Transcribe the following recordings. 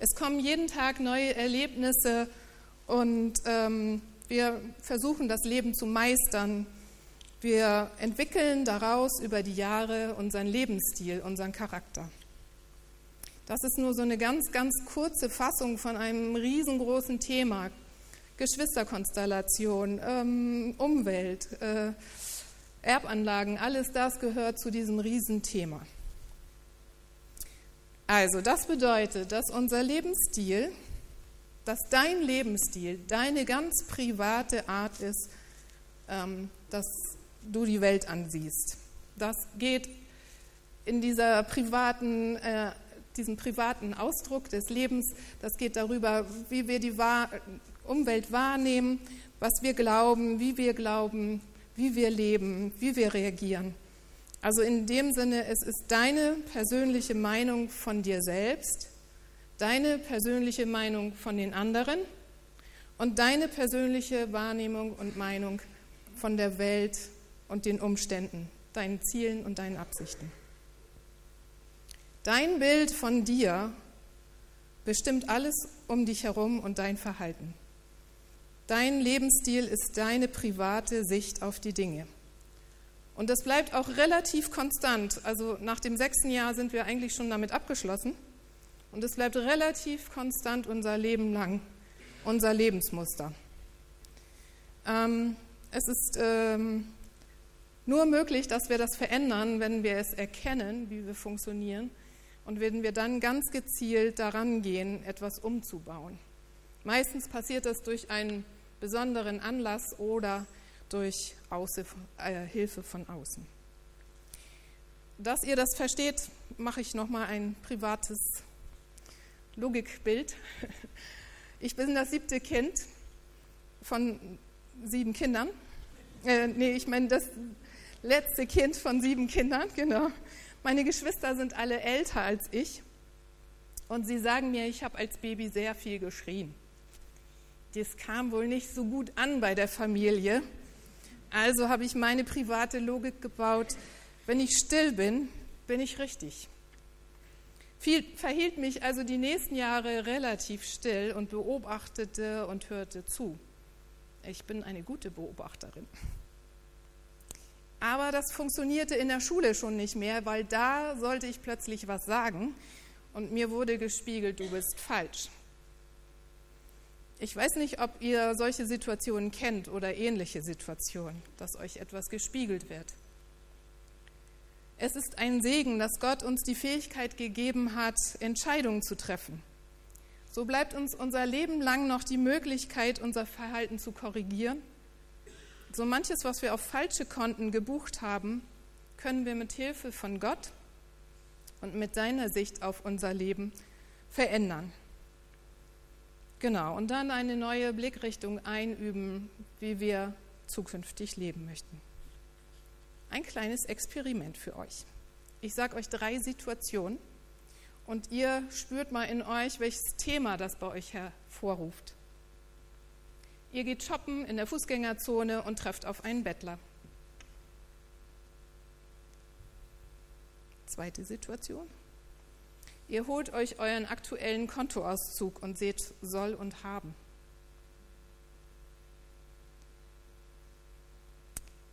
Es kommen jeden Tag neue Erlebnisse und ähm, wir versuchen das Leben zu meistern. Wir entwickeln daraus über die Jahre unseren Lebensstil, unseren Charakter. Das ist nur so eine ganz, ganz kurze Fassung von einem riesengroßen Thema. Geschwisterkonstellation, ähm, Umwelt, äh, Erbanlagen, alles das gehört zu diesem Riesenthema. Also, das bedeutet, dass unser Lebensstil, dass dein Lebensstil deine ganz private Art ist, ähm, dass du die Welt ansiehst. Das geht in dieser privaten, äh, diesem privaten Ausdruck des Lebens, das geht darüber, wie wir die Umwelt wahrnehmen, was wir glauben, wie wir glauben, wie wir leben, wie wir reagieren. Also in dem Sinne, es ist deine persönliche Meinung von dir selbst, deine persönliche Meinung von den anderen und deine persönliche Wahrnehmung und Meinung von der Welt und den Umständen, deinen Zielen und deinen Absichten. Dein Bild von dir bestimmt alles um dich herum und dein Verhalten. Dein Lebensstil ist deine private Sicht auf die Dinge. Und das bleibt auch relativ konstant. Also nach dem sechsten Jahr sind wir eigentlich schon damit abgeschlossen. Und es bleibt relativ konstant unser Leben lang, unser Lebensmuster. Ähm, es ist ähm, nur möglich, dass wir das verändern, wenn wir es erkennen, wie wir funktionieren und wenn wir dann ganz gezielt daran gehen, etwas umzubauen. Meistens passiert das durch einen besonderen Anlass oder durch äh, Hilfe von außen. Dass ihr das versteht, mache ich nochmal ein privates Logikbild. Ich bin das siebte Kind von sieben Kindern. Äh, nee, ich meine das letzte Kind von sieben Kindern, genau. Meine Geschwister sind alle älter als ich und sie sagen mir, ich habe als Baby sehr viel geschrien. Das kam wohl nicht so gut an bei der Familie also habe ich meine private Logik gebaut, wenn ich still bin, bin ich richtig. Viel verhielt mich also die nächsten Jahre relativ still und beobachtete und hörte zu. Ich bin eine gute Beobachterin. Aber das funktionierte in der Schule schon nicht mehr, weil da sollte ich plötzlich was sagen und mir wurde gespiegelt, du bist falsch. Ich weiß nicht, ob ihr solche Situationen kennt oder ähnliche Situationen, dass euch etwas gespiegelt wird. Es ist ein Segen, dass Gott uns die Fähigkeit gegeben hat, Entscheidungen zu treffen. So bleibt uns unser Leben lang noch die Möglichkeit, unser Verhalten zu korrigieren. So manches, was wir auf falsche Konten gebucht haben, können wir mit Hilfe von Gott und mit seiner Sicht auf unser Leben verändern. Genau, und dann eine neue Blickrichtung einüben, wie wir zukünftig leben möchten. Ein kleines Experiment für euch. Ich sage euch drei Situationen und ihr spürt mal in euch, welches Thema das bei euch hervorruft. Ihr geht shoppen in der Fußgängerzone und trefft auf einen Bettler. Zweite Situation. Ihr holt euch euren aktuellen Kontoauszug und seht soll und haben.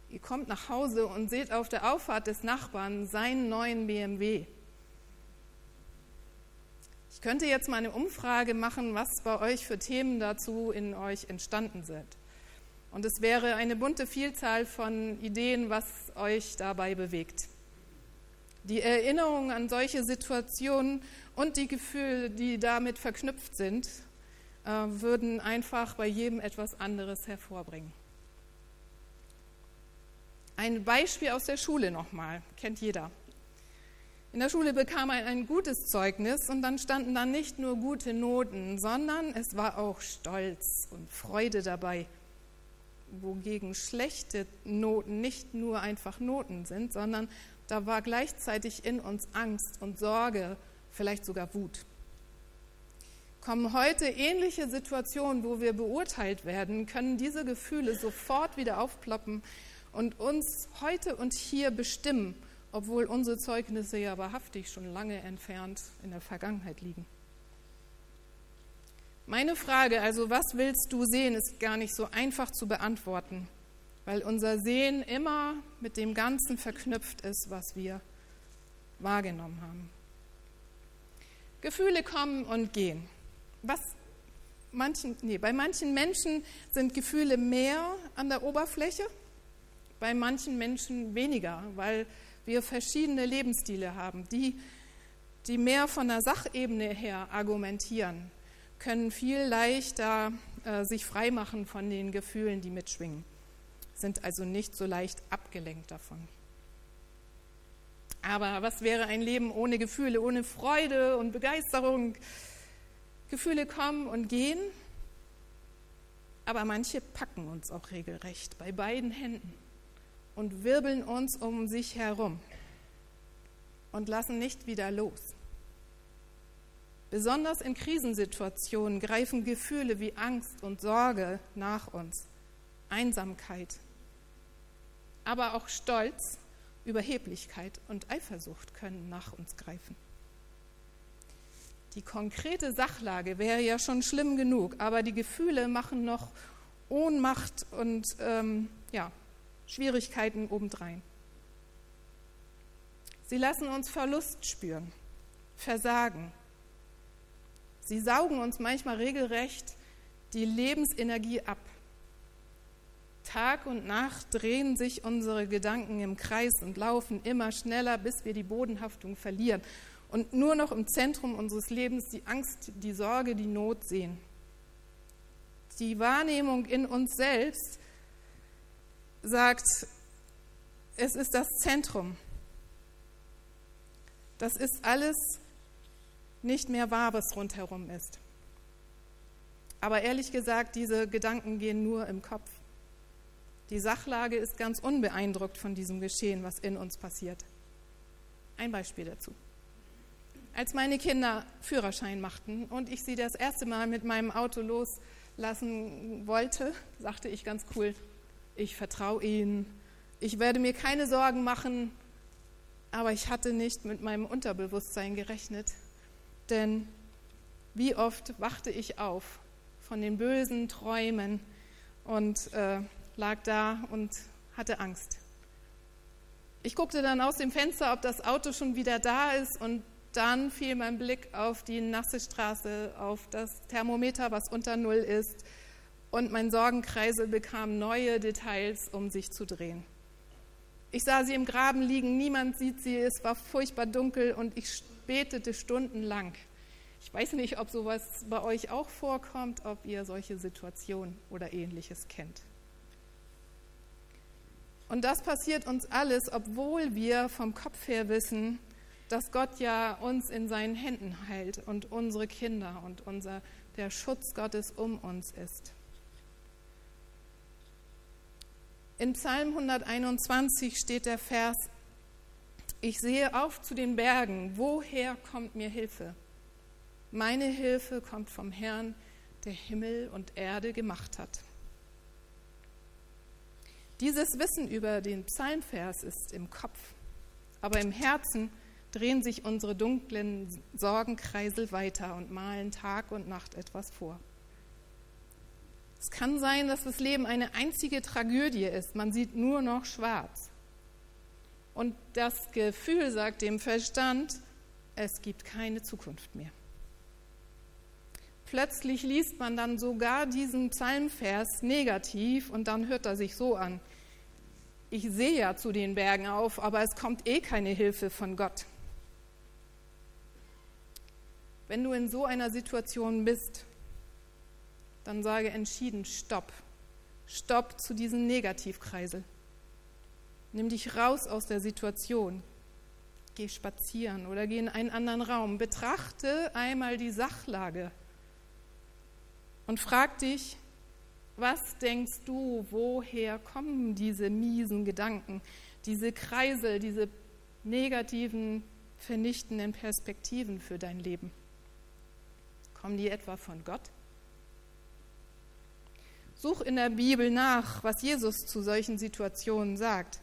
Ihr kommt nach Hause und seht auf der Auffahrt des Nachbarn seinen neuen BMW. Ich könnte jetzt mal eine Umfrage machen, was bei euch für Themen dazu in euch entstanden sind. Und es wäre eine bunte Vielzahl von Ideen, was euch dabei bewegt. Die Erinnerung an solche Situationen und die Gefühle, die damit verknüpft sind, äh, würden einfach bei jedem etwas anderes hervorbringen. Ein Beispiel aus der Schule nochmal, kennt jeder. In der Schule bekam er ein gutes Zeugnis und dann standen da nicht nur gute Noten, sondern es war auch Stolz und Freude dabei, wogegen schlechte Noten nicht nur einfach Noten sind, sondern da war gleichzeitig in uns Angst und Sorge, vielleicht sogar Wut. Kommen heute ähnliche Situationen, wo wir beurteilt werden, können diese Gefühle sofort wieder aufploppen und uns heute und hier bestimmen, obwohl unsere Zeugnisse ja wahrhaftig schon lange entfernt in der Vergangenheit liegen. Meine Frage, also was willst du sehen, ist gar nicht so einfach zu beantworten, weil unser Sehen immer mit dem Ganzen verknüpft ist, was wir wahrgenommen haben. Gefühle kommen und gehen. Was manchen, nee, bei manchen Menschen sind Gefühle mehr an der Oberfläche, bei manchen Menschen weniger, weil wir verschiedene Lebensstile haben. Die, die mehr von der Sachebene her argumentieren, können viel leichter äh, sich freimachen von den Gefühlen, die mitschwingen, sind also nicht so leicht abgelenkt davon. Aber was wäre ein Leben ohne Gefühle, ohne Freude und Begeisterung? Gefühle kommen und gehen, aber manche packen uns auch regelrecht bei beiden Händen und wirbeln uns um sich herum und lassen nicht wieder los. Besonders in Krisensituationen greifen Gefühle wie Angst und Sorge nach uns, Einsamkeit, aber auch Stolz, Überheblichkeit und Eifersucht können nach uns greifen. Die konkrete Sachlage wäre ja schon schlimm genug, aber die Gefühle machen noch Ohnmacht und ähm, ja, Schwierigkeiten obendrein. Sie lassen uns Verlust spüren, Versagen. Sie saugen uns manchmal regelrecht die Lebensenergie ab. Tag und Nacht drehen sich unsere Gedanken im Kreis und laufen immer schneller, bis wir die Bodenhaftung verlieren und nur noch im Zentrum unseres Lebens die Angst, die Sorge, die Not sehen. Die Wahrnehmung in uns selbst sagt, es ist das Zentrum. Das ist alles nicht mehr wahr, was rundherum ist. Aber ehrlich gesagt, diese Gedanken gehen nur im Kopf. Die Sachlage ist ganz unbeeindruckt von diesem Geschehen, was in uns passiert. Ein Beispiel dazu. Als meine Kinder Führerschein machten und ich sie das erste Mal mit meinem Auto loslassen wollte, sagte ich ganz cool, ich vertraue ihnen, ich werde mir keine Sorgen machen, aber ich hatte nicht mit meinem Unterbewusstsein gerechnet, denn wie oft wachte ich auf von den bösen Träumen und äh, lag da und hatte Angst. Ich guckte dann aus dem Fenster, ob das Auto schon wieder da ist und dann fiel mein Blick auf die nasse Straße, auf das Thermometer, was unter Null ist. Und mein Sorgenkreisel bekam neue Details, um sich zu drehen. Ich sah sie im Graben liegen, niemand sieht sie, es war furchtbar dunkel und ich betete stundenlang. Ich weiß nicht, ob sowas bei euch auch vorkommt, ob ihr solche Situationen oder ähnliches kennt. Und das passiert uns alles, obwohl wir vom Kopf her wissen, dass Gott ja uns in seinen Händen hält und unsere Kinder und unser, der Schutz Gottes um uns ist. In Psalm 121 steht der Vers, ich sehe auf zu den Bergen, woher kommt mir Hilfe? Meine Hilfe kommt vom Herrn, der Himmel und Erde gemacht hat. Dieses Wissen über den Psalmvers ist im Kopf, aber im Herzen drehen sich unsere dunklen Sorgenkreisel weiter und malen Tag und Nacht etwas vor. Es kann sein, dass das Leben eine einzige Tragödie ist. Man sieht nur noch schwarz. Und das Gefühl sagt dem Verstand, es gibt keine Zukunft mehr. Plötzlich liest man dann sogar diesen Psalmvers negativ und dann hört er sich so an. Ich sehe ja zu den Bergen auf, aber es kommt eh keine Hilfe von Gott. Wenn du in so einer Situation bist, dann sage entschieden Stopp. Stopp zu diesem Negativkreisel. Nimm dich raus aus der Situation. Geh spazieren oder geh in einen anderen Raum. Betrachte einmal die Sachlage und frag dich, was denkst du, woher kommen diese miesen Gedanken, diese Kreisel, diese negativen, vernichtenden Perspektiven für dein Leben? Kommen die etwa von Gott? Such in der Bibel nach, was Jesus zu solchen Situationen sagt.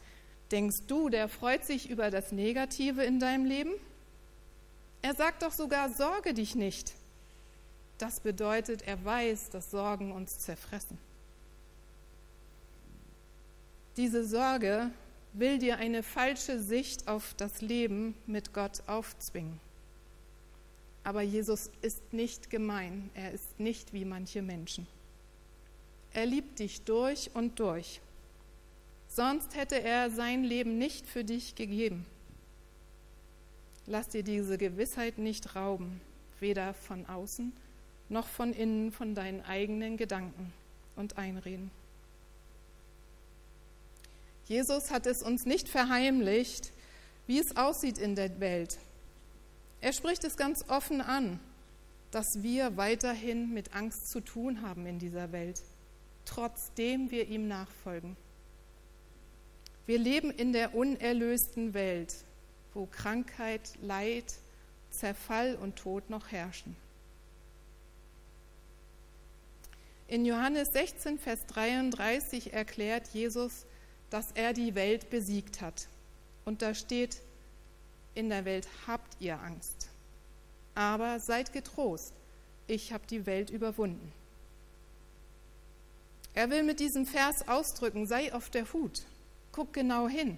Denkst du, der freut sich über das Negative in deinem Leben? Er sagt doch sogar, sorge dich nicht. Das bedeutet, er weiß, dass Sorgen uns zerfressen. Diese Sorge will dir eine falsche Sicht auf das Leben mit Gott aufzwingen. Aber Jesus ist nicht gemein, er ist nicht wie manche Menschen. Er liebt dich durch und durch. Sonst hätte er sein Leben nicht für dich gegeben. Lass dir diese Gewissheit nicht rauben, weder von außen noch von innen von deinen eigenen Gedanken und Einreden. Jesus hat es uns nicht verheimlicht, wie es aussieht in der Welt. Er spricht es ganz offen an, dass wir weiterhin mit Angst zu tun haben in dieser Welt, trotzdem wir ihm nachfolgen. Wir leben in der unerlösten Welt, wo Krankheit, Leid, Zerfall und Tod noch herrschen. In Johannes 16, Vers 33 erklärt Jesus, dass er die Welt besiegt hat. Und da steht, in der Welt habt ihr Angst. Aber seid getrost, ich habe die Welt überwunden. Er will mit diesem Vers ausdrücken, sei auf der Hut, guck genau hin,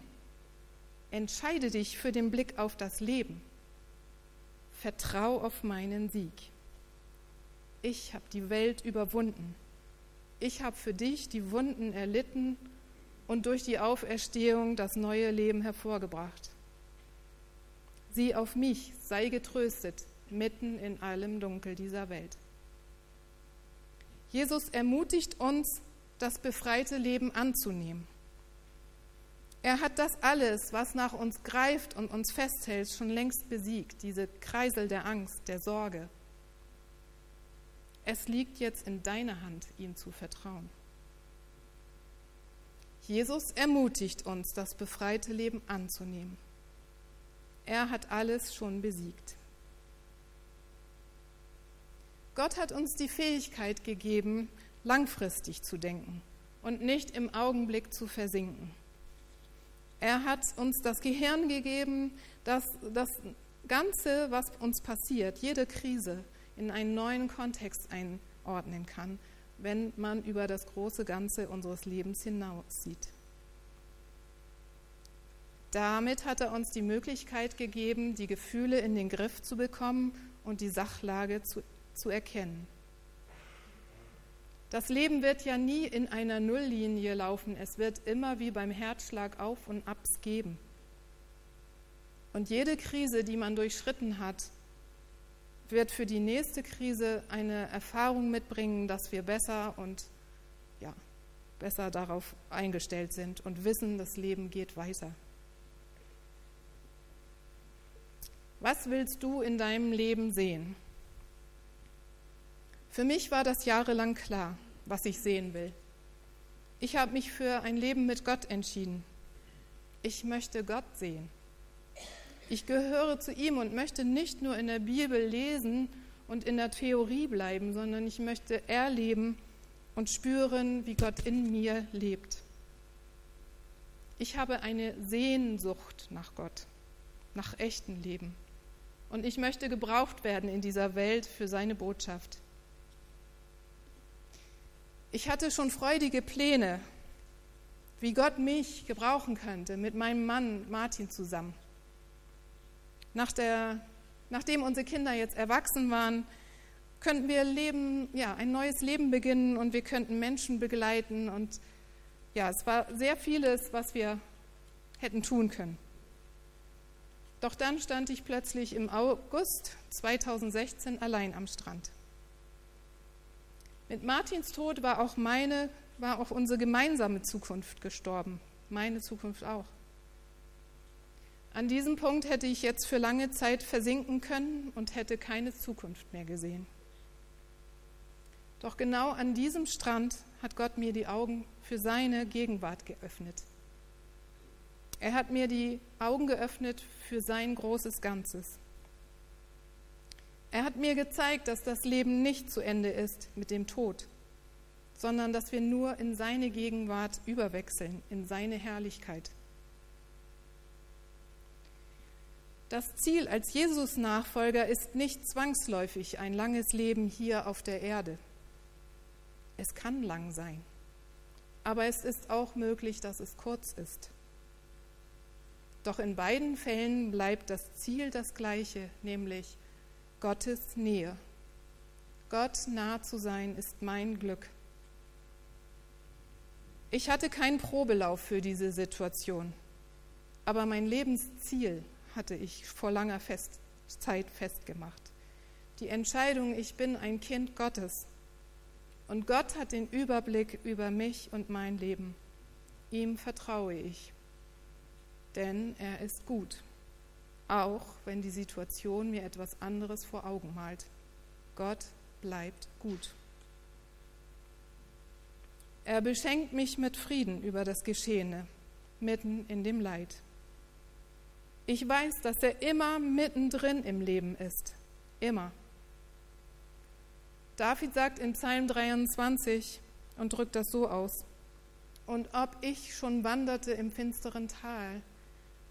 entscheide dich für den Blick auf das Leben, vertrau auf meinen Sieg. Ich habe die Welt überwunden. Ich habe für dich die Wunden erlitten und durch die Auferstehung das neue Leben hervorgebracht. Sieh auf mich, sei getröstet, mitten in allem Dunkel dieser Welt. Jesus ermutigt uns, das befreite Leben anzunehmen. Er hat das alles, was nach uns greift und uns festhält, schon längst besiegt, diese Kreisel der Angst, der Sorge. Es liegt jetzt in deiner Hand, ihm zu vertrauen. Jesus ermutigt uns, das befreite Leben anzunehmen. Er hat alles schon besiegt. Gott hat uns die Fähigkeit gegeben, langfristig zu denken und nicht im Augenblick zu versinken. Er hat uns das Gehirn gegeben, das das Ganze, was uns passiert, jede Krise in einen neuen Kontext einordnen kann wenn man über das große Ganze unseres Lebens hinaussieht. Damit hat er uns die Möglichkeit gegeben, die Gefühle in den Griff zu bekommen und die Sachlage zu, zu erkennen. Das Leben wird ja nie in einer Nulllinie laufen. Es wird immer wie beim Herzschlag auf und abs geben. Und jede Krise, die man durchschritten hat, wird für die nächste Krise eine Erfahrung mitbringen, dass wir besser und ja, besser darauf eingestellt sind und wissen, das Leben geht weiter. Was willst du in deinem Leben sehen? Für mich war das jahrelang klar, was ich sehen will. Ich habe mich für ein Leben mit Gott entschieden. Ich möchte Gott sehen. Ich gehöre zu ihm und möchte nicht nur in der Bibel lesen und in der Theorie bleiben, sondern ich möchte erleben und spüren, wie Gott in mir lebt. Ich habe eine Sehnsucht nach Gott, nach echtem Leben. Und ich möchte gebraucht werden in dieser Welt für seine Botschaft. Ich hatte schon freudige Pläne, wie Gott mich gebrauchen könnte, mit meinem Mann Martin zusammen. Nach der, nachdem unsere Kinder jetzt erwachsen waren, könnten wir leben, ja, ein neues Leben beginnen und wir könnten Menschen begleiten. Und ja, es war sehr vieles, was wir hätten tun können. Doch dann stand ich plötzlich im August 2016 allein am Strand. Mit Martins Tod war auch meine, war auch unsere gemeinsame Zukunft gestorben. Meine Zukunft auch. An diesem Punkt hätte ich jetzt für lange Zeit versinken können und hätte keine Zukunft mehr gesehen. Doch genau an diesem Strand hat Gott mir die Augen für seine Gegenwart geöffnet. Er hat mir die Augen geöffnet für sein großes Ganzes. Er hat mir gezeigt, dass das Leben nicht zu Ende ist mit dem Tod, sondern dass wir nur in seine Gegenwart überwechseln, in seine Herrlichkeit. Das Ziel als Jesus-Nachfolger ist nicht zwangsläufig ein langes Leben hier auf der Erde. Es kann lang sein, aber es ist auch möglich, dass es kurz ist. Doch in beiden Fällen bleibt das Ziel das gleiche, nämlich Gottes Nähe. Gott nah zu sein ist mein Glück. Ich hatte keinen Probelauf für diese Situation, aber mein Lebensziel hatte ich vor langer Fest Zeit festgemacht. Die Entscheidung, ich bin ein Kind Gottes. Und Gott hat den Überblick über mich und mein Leben. Ihm vertraue ich, denn er ist gut, auch wenn die Situation mir etwas anderes vor Augen malt. Gott bleibt gut. Er beschenkt mich mit Frieden über das Geschehene, mitten in dem Leid. Ich weiß, dass er immer mittendrin im Leben ist. Immer. David sagt in Psalm 23 und drückt das so aus. Und ob ich schon wanderte im finsteren Tal,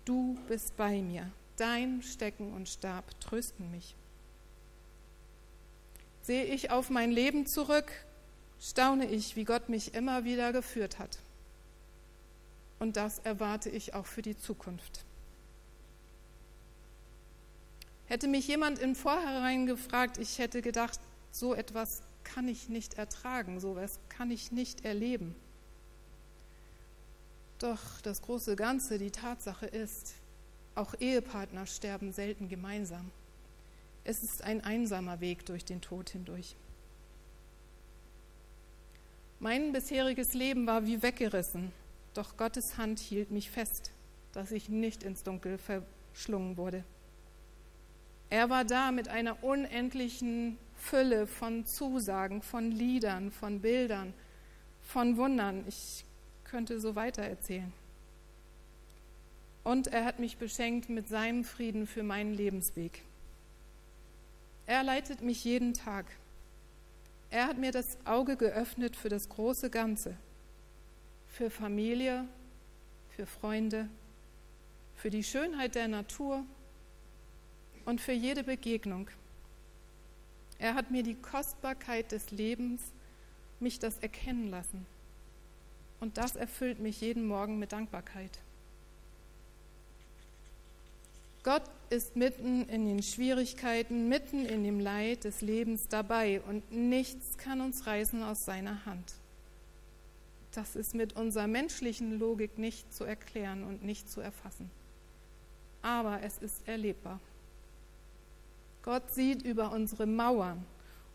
du bist bei mir. Dein Stecken und Stab trösten mich. Sehe ich auf mein Leben zurück, staune ich, wie Gott mich immer wieder geführt hat. Und das erwarte ich auch für die Zukunft. Hätte mich jemand im Vorhinein gefragt, ich hätte gedacht, so etwas kann ich nicht ertragen, so etwas kann ich nicht erleben. Doch das große Ganze, die Tatsache ist, auch Ehepartner sterben selten gemeinsam. Es ist ein einsamer Weg durch den Tod hindurch. Mein bisheriges Leben war wie weggerissen, doch Gottes Hand hielt mich fest, dass ich nicht ins Dunkel verschlungen wurde. Er war da mit einer unendlichen Fülle von Zusagen, von Liedern, von Bildern, von Wundern. Ich könnte so weiter erzählen. Und er hat mich beschenkt mit seinem Frieden für meinen Lebensweg. Er leitet mich jeden Tag. Er hat mir das Auge geöffnet für das große Ganze, für Familie, für Freunde, für die Schönheit der Natur und für jede Begegnung. Er hat mir die Kostbarkeit des Lebens, mich das erkennen lassen. Und das erfüllt mich jeden Morgen mit Dankbarkeit. Gott ist mitten in den Schwierigkeiten, mitten in dem Leid des Lebens dabei und nichts kann uns reißen aus seiner Hand. Das ist mit unserer menschlichen Logik nicht zu erklären und nicht zu erfassen. Aber es ist erlebbar. Gott sieht über unsere Mauern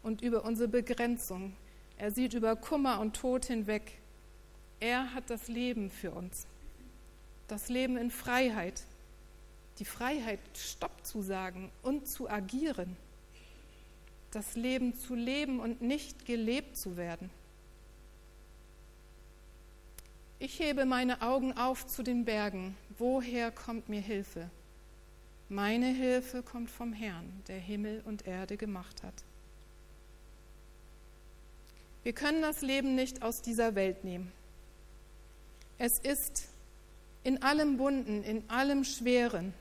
und über unsere Begrenzung. Er sieht über Kummer und Tod hinweg. Er hat das Leben für uns. Das Leben in Freiheit. Die Freiheit, Stopp zu sagen und zu agieren. Das Leben zu leben und nicht gelebt zu werden. Ich hebe meine Augen auf zu den Bergen. Woher kommt mir Hilfe? Meine Hilfe kommt vom Herrn, der Himmel und Erde gemacht hat. Wir können das Leben nicht aus dieser Welt nehmen. Es ist in allem Bunden, in allem Schweren,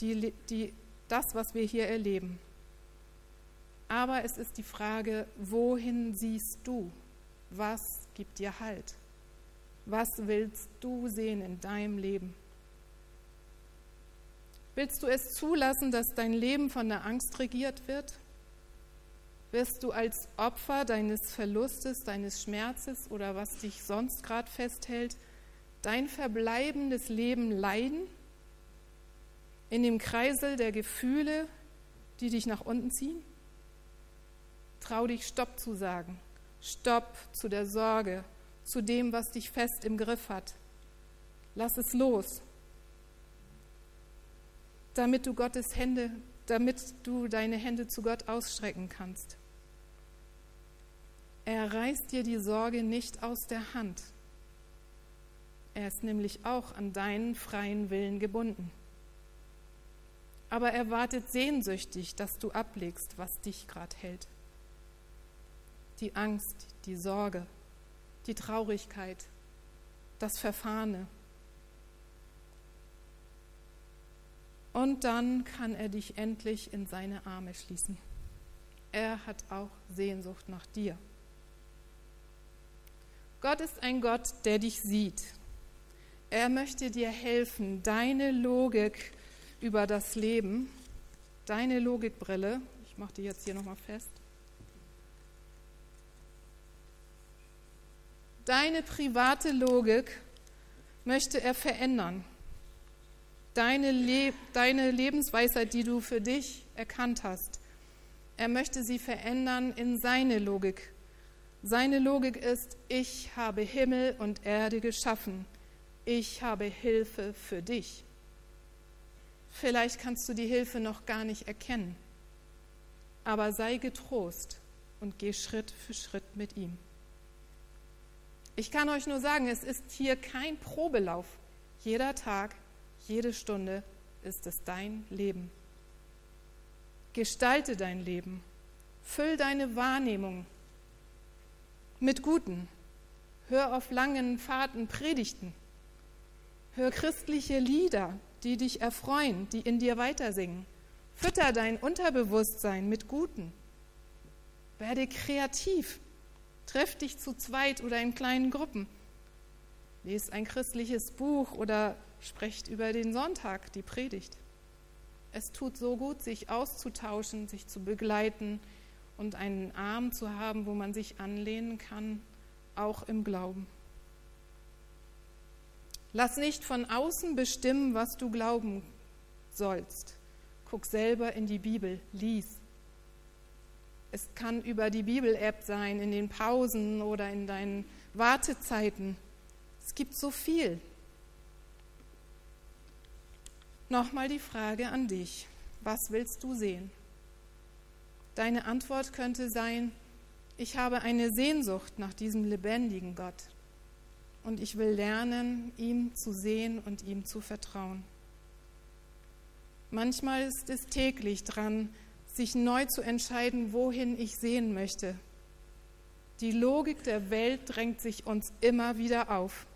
die, die, das, was wir hier erleben. Aber es ist die Frage, wohin siehst du? Was gibt dir Halt? Was willst du sehen in deinem Leben? Willst du es zulassen, dass dein Leben von der Angst regiert wird? Wirst du als Opfer deines Verlustes, deines Schmerzes oder was dich sonst gerade festhält, dein verbleibendes Leben leiden? In dem Kreisel der Gefühle, die dich nach unten ziehen? Trau dich, Stopp zu sagen. Stopp zu der Sorge, zu dem, was dich fest im Griff hat. Lass es los damit du Gottes Hände, damit du deine Hände zu Gott ausstrecken kannst. Er reißt dir die Sorge nicht aus der Hand. Er ist nämlich auch an deinen freien Willen gebunden. Aber er wartet sehnsüchtig, dass du ablegst, was dich gerade hält. Die Angst, die Sorge, die Traurigkeit, das Verfahrene, Und dann kann er dich endlich in seine Arme schließen. Er hat auch Sehnsucht nach dir. Gott ist ein Gott, der dich sieht. Er möchte dir helfen, deine Logik über das Leben, deine Logikbrille, ich mache die jetzt hier nochmal fest, deine private Logik möchte er verändern. Deine, Le deine Lebensweisheit, die du für dich erkannt hast, er möchte sie verändern in seine Logik seine Logik ist, ich habe Himmel und Erde geschaffen. Ich habe Hilfe für dich. Vielleicht kannst du die Hilfe noch gar nicht erkennen, aber sei getrost und geh Schritt für Schritt mit ihm. Ich kann euch nur sagen, es ist hier kein Probelauf. Jeder Tag, jede Stunde ist es dein Leben. Gestalte dein Leben. Füll deine Wahrnehmung mit Guten. Hör auf langen Fahrten Predigten. Hör christliche Lieder, die dich erfreuen, die in dir weitersingen. Fütter dein Unterbewusstsein mit Guten. Werde kreativ. Treff dich zu zweit oder in kleinen Gruppen. Lest ein christliches Buch oder sprecht über den Sonntag, die Predigt. Es tut so gut, sich auszutauschen, sich zu begleiten, und einen Arm zu haben, wo man sich anlehnen kann, auch im Glauben. Lass nicht von außen bestimmen, was du glauben sollst. Guck selber in die Bibel, lies. Es kann über die Bibel-App sein, in den Pausen oder in deinen Wartezeiten. Es gibt so viel. Nochmal die Frage an dich. Was willst du sehen? Deine Antwort könnte sein, ich habe eine Sehnsucht nach diesem lebendigen Gott und ich will lernen, ihm zu sehen und ihm zu vertrauen. Manchmal ist es täglich dran, sich neu zu entscheiden, wohin ich sehen möchte. Die Logik der Welt drängt sich uns immer wieder auf.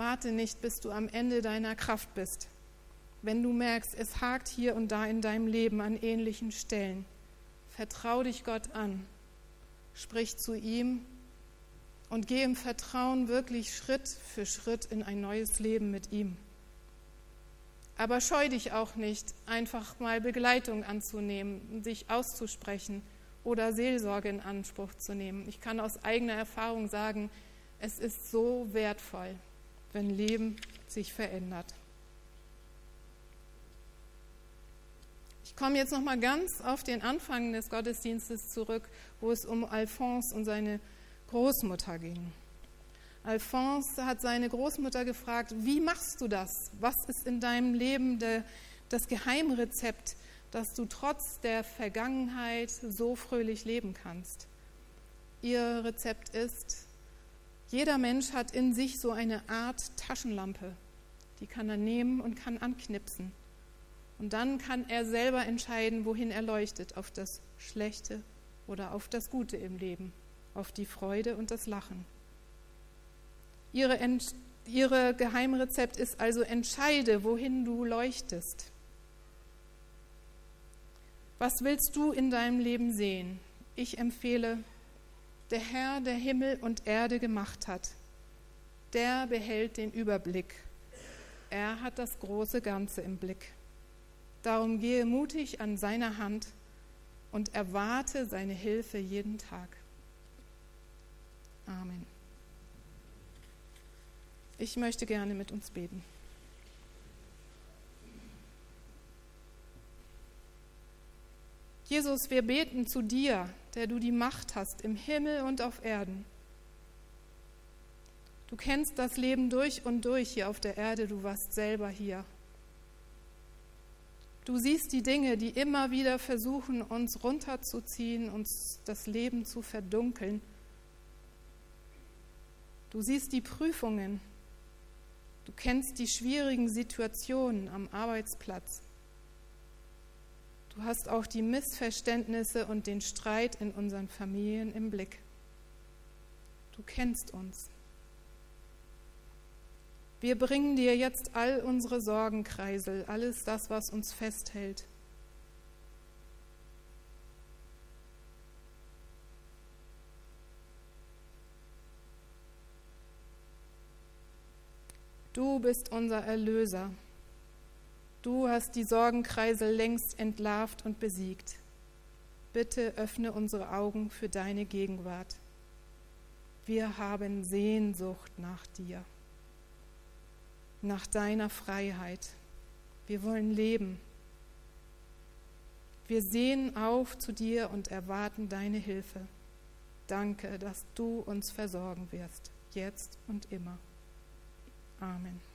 Warte nicht, bis du am Ende deiner Kraft bist wenn du merkst, es hakt hier und da in deinem Leben an ähnlichen Stellen, vertrau dich Gott an, sprich zu ihm und geh im Vertrauen wirklich Schritt für Schritt in ein neues Leben mit ihm. Aber scheu dich auch nicht, einfach mal Begleitung anzunehmen, sich auszusprechen oder Seelsorge in Anspruch zu nehmen. Ich kann aus eigener Erfahrung sagen, es ist so wertvoll, wenn Leben sich verändert. Ich komme jetzt noch mal ganz auf den Anfang des Gottesdienstes zurück, wo es um Alphonse und seine Großmutter ging. Alphonse hat seine Großmutter gefragt, wie machst du das? Was ist in deinem Leben der, das Geheimrezept, dass du trotz der Vergangenheit so fröhlich leben kannst? Ihr Rezept ist, jeder Mensch hat in sich so eine Art Taschenlampe. Die kann er nehmen und kann anknipsen. Und dann kann er selber entscheiden, wohin er leuchtet, auf das Schlechte oder auf das Gute im Leben, auf die Freude und das Lachen. Ihre, ihre Geheimrezept ist also, entscheide, wohin du leuchtest. Was willst du in deinem Leben sehen? Ich empfehle, der Herr, der Himmel und Erde gemacht hat, der behält den Überblick. Er hat das große Ganze im Blick. Darum gehe mutig an seiner Hand und erwarte seine Hilfe jeden Tag. Amen. Ich möchte gerne mit uns beten. Jesus, wir beten zu dir, der du die Macht hast im Himmel und auf Erden. Du kennst das Leben durch und durch hier auf der Erde, du warst selber hier. Du siehst die Dinge, die immer wieder versuchen, uns runterzuziehen, uns das Leben zu verdunkeln. Du siehst die Prüfungen. Du kennst die schwierigen Situationen am Arbeitsplatz. Du hast auch die Missverständnisse und den Streit in unseren Familien im Blick. Du kennst uns. Wir bringen dir jetzt all unsere Sorgenkreisel, alles das, was uns festhält. Du bist unser Erlöser. Du hast die Sorgenkreisel längst entlarvt und besiegt. Bitte öffne unsere Augen für deine Gegenwart. Wir haben Sehnsucht nach dir, nach deiner Freiheit. Wir wollen leben. Wir sehen auf zu dir und erwarten deine Hilfe. Danke, dass du uns versorgen wirst, jetzt und immer. Amen.